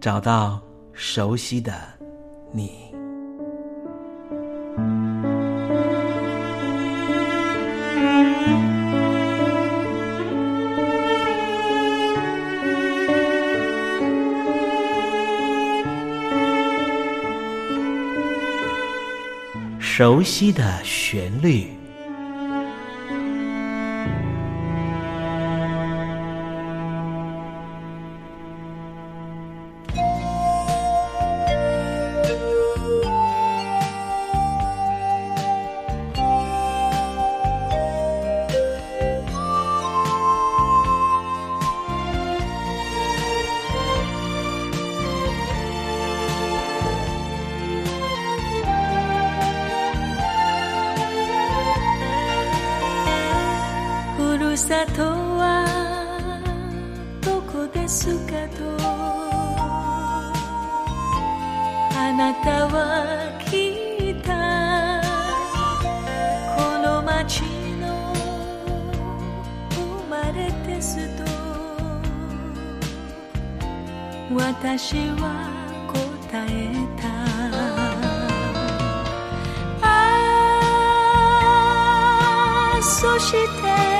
找到熟悉的你，熟悉的旋律。さとはどこですかとあなたは聞いた。この街の生まれですと私は答えた。そして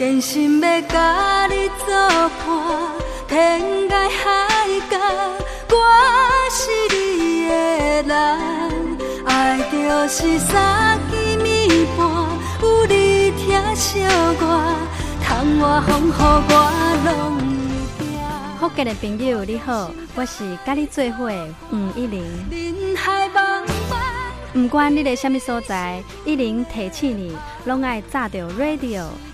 坚心要甲你作伴，天涯海角，我是你的人。爱就是三更暝半，有你疼惜我，窗外风雨我拢。福建的朋友你好，我是甲你做伙的黄一玲。人海茫茫。不管你在什么所在，一玲提醒你，拢爱炸着 radio，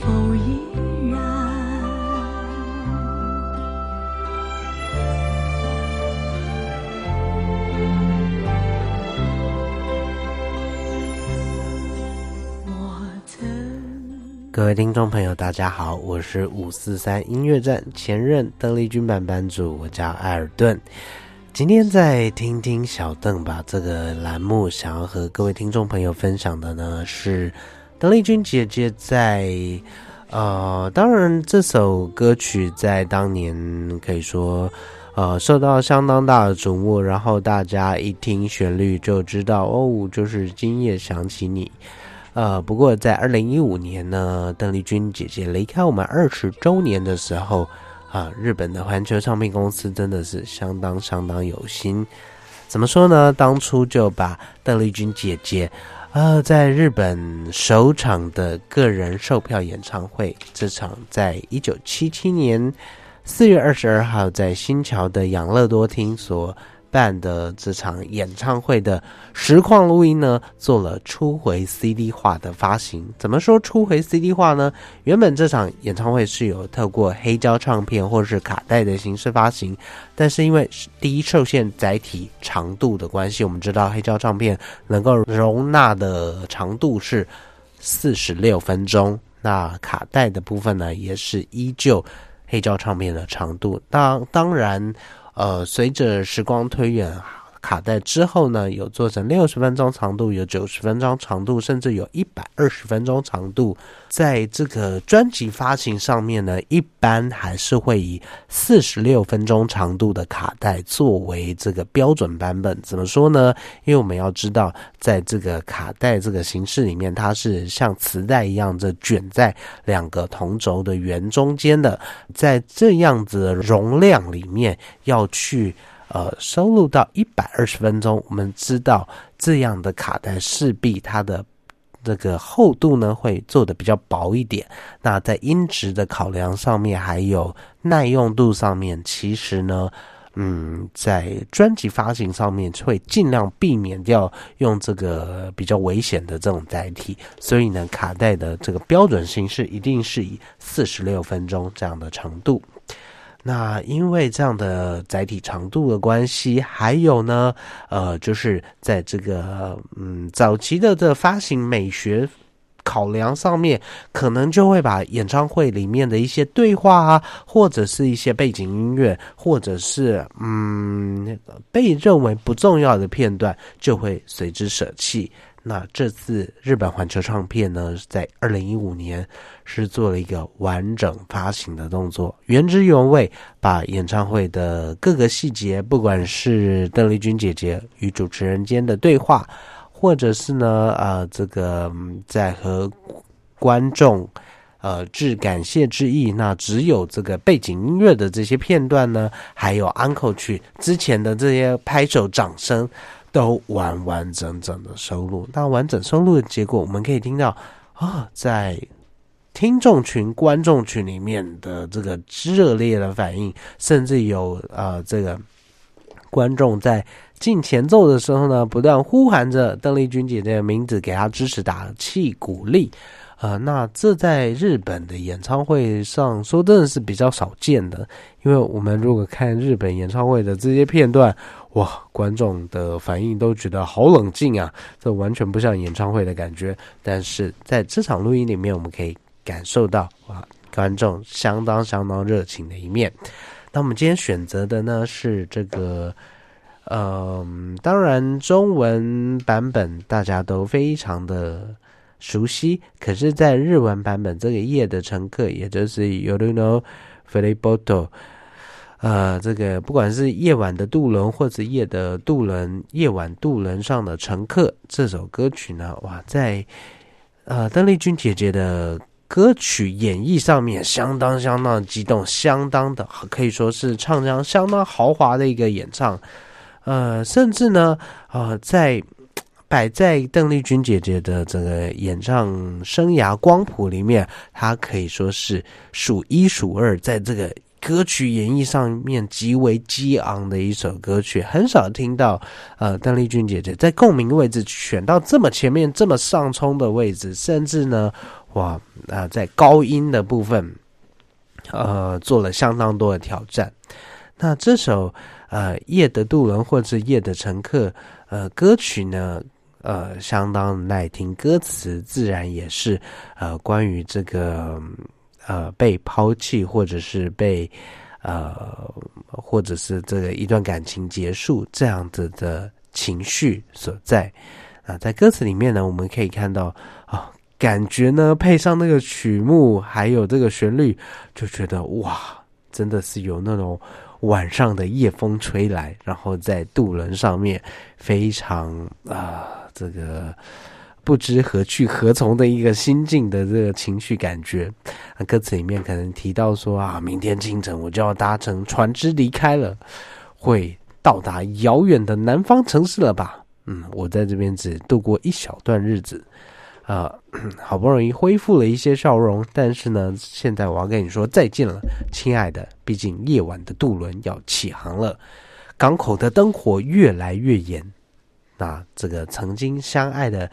否依然？各位听众朋友，大家好，我是五四三音乐站前任邓丽君版版主，我叫艾尔顿。今天在听听小邓吧这个栏目，想要和各位听众朋友分享的呢是邓丽君姐姐在呃，当然这首歌曲在当年可以说呃受到相当大的瞩目，然后大家一听旋律就知道哦，就是今夜想起你。呃，不过在二零一五年呢，邓丽君姐姐离开我们二十周年的时候。啊，日本的环球唱片公司真的是相当相当有心。怎么说呢？当初就把邓丽君姐姐，呃，在日本首场的个人售票演唱会，这场在一九七七年四月二十二号在新桥的养乐多厅所。办的这场演唱会的实况录音呢，做了初回 CD 化的发行。怎么说初回 CD 化呢？原本这场演唱会是有透过黑胶唱片或是卡带的形式发行，但是因为第一受限载体长度的关系，我们知道黑胶唱片能够容纳的长度是四十六分钟，那卡带的部分呢，也是依旧黑胶唱片的长度。当当然。呃，随着时光推远，卡带之后呢，有做成六十分钟长度，有九十分钟长度，甚至有一百二十分钟长度。在这个专辑发行上面呢，一般还是会以四十六分钟长度的卡带作为这个标准版本。怎么说呢？因为我们要知道，在这个卡带这个形式里面，它是像磁带一样，这卷在两个同轴的圆中间的，在这样子的容量里面要去。呃，收录到一百二十分钟，我们知道这样的卡带势必它的这个厚度呢会做的比较薄一点。那在音质的考量上面，还有耐用度上面，其实呢，嗯，在专辑发行上面会尽量避免掉用这个比较危险的这种载体，所以呢，卡带的这个标准形式一定是以四十六分钟这样的长度。那因为这样的载体长度的关系，还有呢，呃，就是在这个嗯早期的这发行美学考量上面，可能就会把演唱会里面的一些对话啊，或者是一些背景音乐，或者是嗯被认为不重要的片段，就会随之舍弃。那这次日本环球唱片呢，在二零一五年是做了一个完整发行的动作，原汁原味把演唱会的各个细节，不管是邓丽君姐姐与主持人间的对话，或者是呢，呃，这个在和观众呃致感谢之意，那只有这个背景音乐的这些片段呢，还有 uncle 曲之前的这些拍手掌声。都完完整整的收录，那完整收录的结果，我们可以听到啊，在听众群、观众群里面的这个热烈的反应，甚至有呃，这个观众在进前奏的时候呢，不断呼喊着邓丽君姐姐的名字，给她支持、打气、鼓励。呃，那这在日本的演唱会上说真的是比较少见的，因为我们如果看日本演唱会的这些片段。哇，观众的反应都觉得好冷静啊，这完全不像演唱会的感觉。但是在这场录音里面，我们可以感受到哇，观众相当相当热情的一面。那我们今天选择的呢是这个，嗯，当然中文版本大家都非常的熟悉，可是，在日文版本这个夜的乘客，也就是 Yoruno f e l i b o t o 呃，这个不管是夜晚的渡轮，或者夜的渡轮，夜晚渡轮上的乘客，这首歌曲呢，哇，在呃邓丽君姐姐的歌曲演绎上面，相当相当激动，相当的可以说是唱腔相当豪华的一个演唱。呃，甚至呢，呃，在摆在邓丽君姐姐的这个演唱生涯光谱里面，她可以说是数一数二，在这个。歌曲演绎上面极为激昂的一首歌曲，很少听到呃邓丽君姐姐在共鸣位置选到这么前面、这么上冲的位置，甚至呢，哇啊在高音的部分，呃做了相当多的挑战。那这首呃夜的渡轮或者夜的乘客呃歌曲呢，呃相当耐听，歌词自然也是呃关于这个。呃，被抛弃，或者是被呃，或者是这个一段感情结束这样子的情绪所在啊，在歌词里面呢，我们可以看到啊，感觉呢配上那个曲目，还有这个旋律，就觉得哇，真的是有那种晚上的夜风吹来，然后在渡轮上面非常啊，这个。不知何去何从的一个心境的这个情绪感觉，歌词里面可能提到说啊，明天清晨我就要搭乘船只离开了，会到达遥远的南方城市了吧？嗯，我在这边只度过一小段日子，啊，好不容易恢复了一些笑容，但是呢，现在我要跟你说再见了，亲爱的，毕竟夜晚的渡轮要起航了，港口的灯火越来越严，那这个曾经相爱的。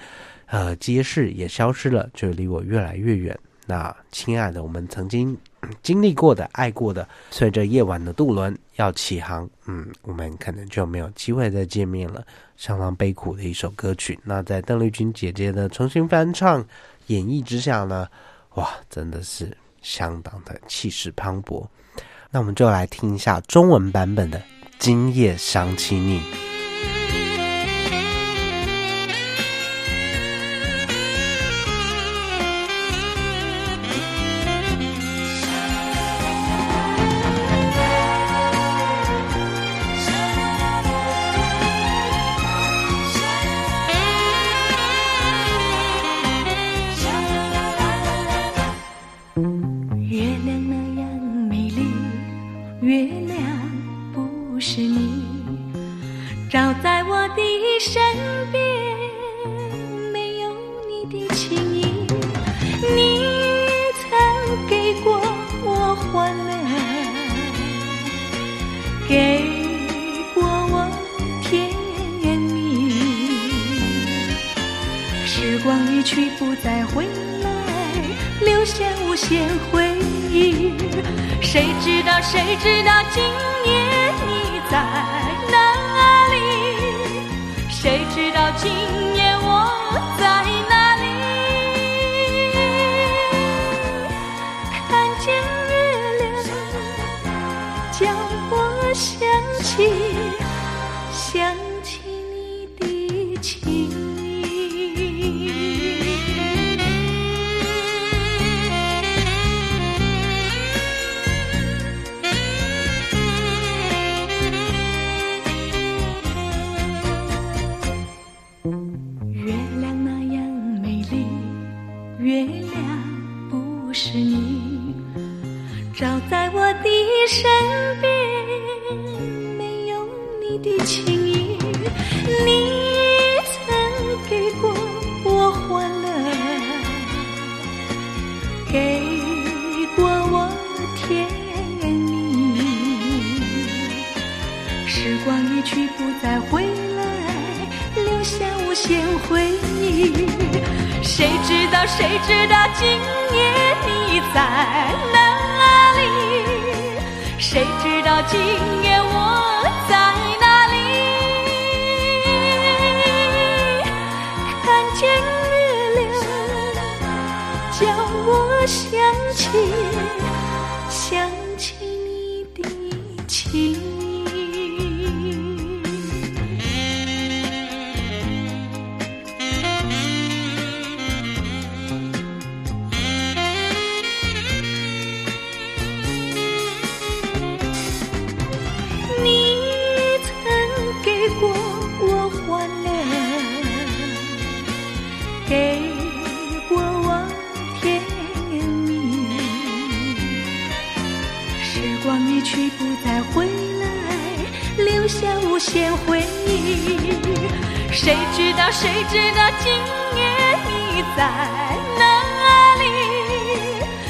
呃，街市也消失了，就离我越来越远。那亲爱的，我们曾经经历过的、爱过的，随着夜晚的渡轮要起航，嗯，我们可能就没有机会再见面了。相当悲苦的一首歌曲。那在邓丽君姐姐的重新翻唱演绎之下呢，哇，真的是相当的气势磅礴。那我们就来听一下中文版本的《今夜想起你》。时光一去不再回来，留下无限回忆。谁知道谁知道今夜你在哪里？谁知道今你的情意。你曾给过我欢乐，给过我甜蜜，时光一去不再回来，留下无限回忆。谁知道谁知道今夜你在哪里？谁知道今夜想起你的情。你留下无限回忆。谁知道谁知道今夜你在哪里？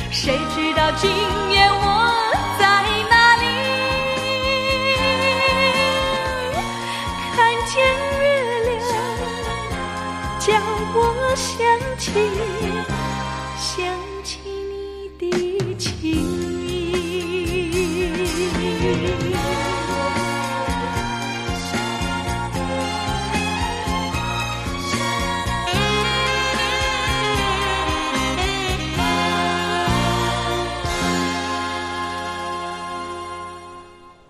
谁知道今夜我在哪里？看见月亮，叫我想起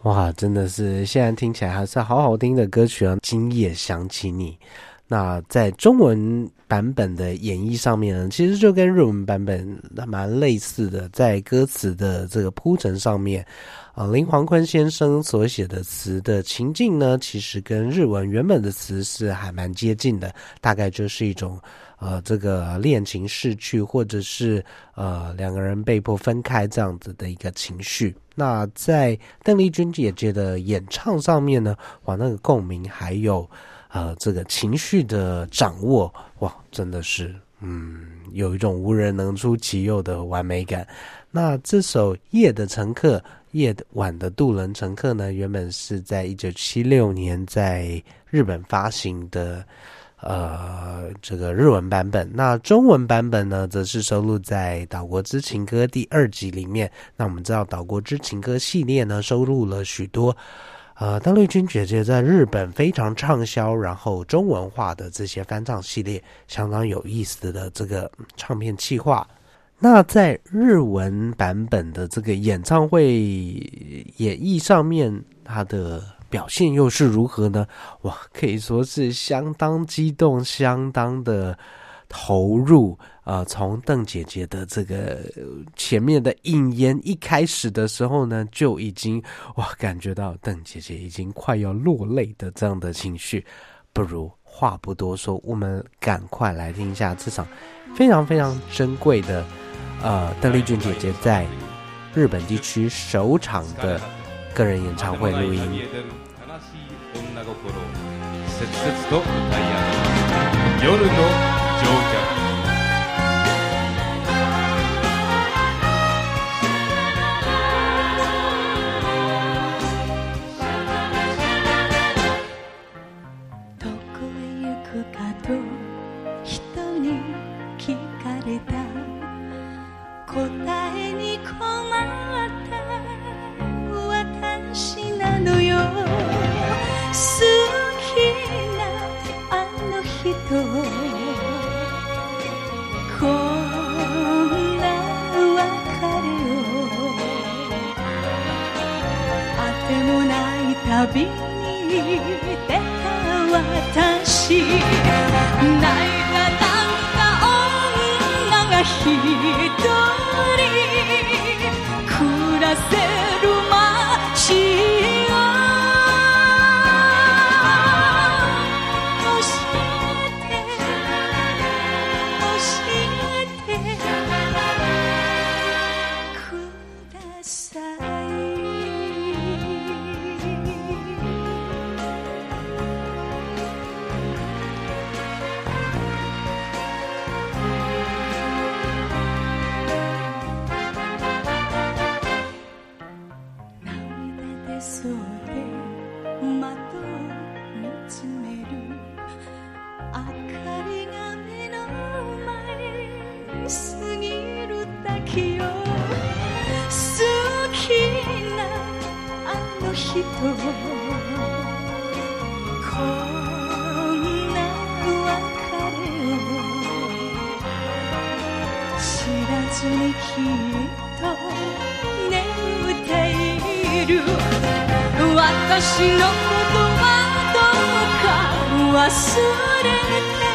哇，真的是现在听起来还是好好听的歌曲啊！今夜想起你，那在中文版本的演绎上面呢，其实就跟日文版本蛮类似的，在歌词的这个铺陈上面，啊，林黄坤先生所写的词的情境呢，其实跟日文原本的词是还蛮接近的，大概就是一种。呃，这个恋情逝去，或者是呃两个人被迫分开这样子的一个情绪。那在邓丽君姐姐的演唱上面呢，哇，那个共鸣还有呃这个情绪的掌握，哇，真的是嗯有一种无人能出其右的完美感。那这首《夜的乘客》夜晚的渡轮乘客呢，原本是在一九七六年在日本发行的。呃，这个日文版本，那中文版本呢，则是收录在《岛国之情歌》第二集里面。那我们知道，《岛国之情歌》系列呢，收录了许多呃邓丽君姐姐在日本非常畅销，然后中文化的这些翻唱系列，相当有意思的这个唱片企划。那在日文版本的这个演唱会演绎上面，它的。表现又是如何呢？哇，可以说是相当激动，相当的投入。呃，从邓姐姐的这个前面的应言一开始的时候呢，就已经哇，感觉到邓姐姐已经快要落泪的这样的情绪。不如话不多说，我们赶快来听一下这场非常非常珍贵的呃邓丽君姐姐在日本地区首场的个人演唱会录音。女心を切々と歌い上げ夜の乗客ずにきっと眠っている。私のことはどうか忘れて。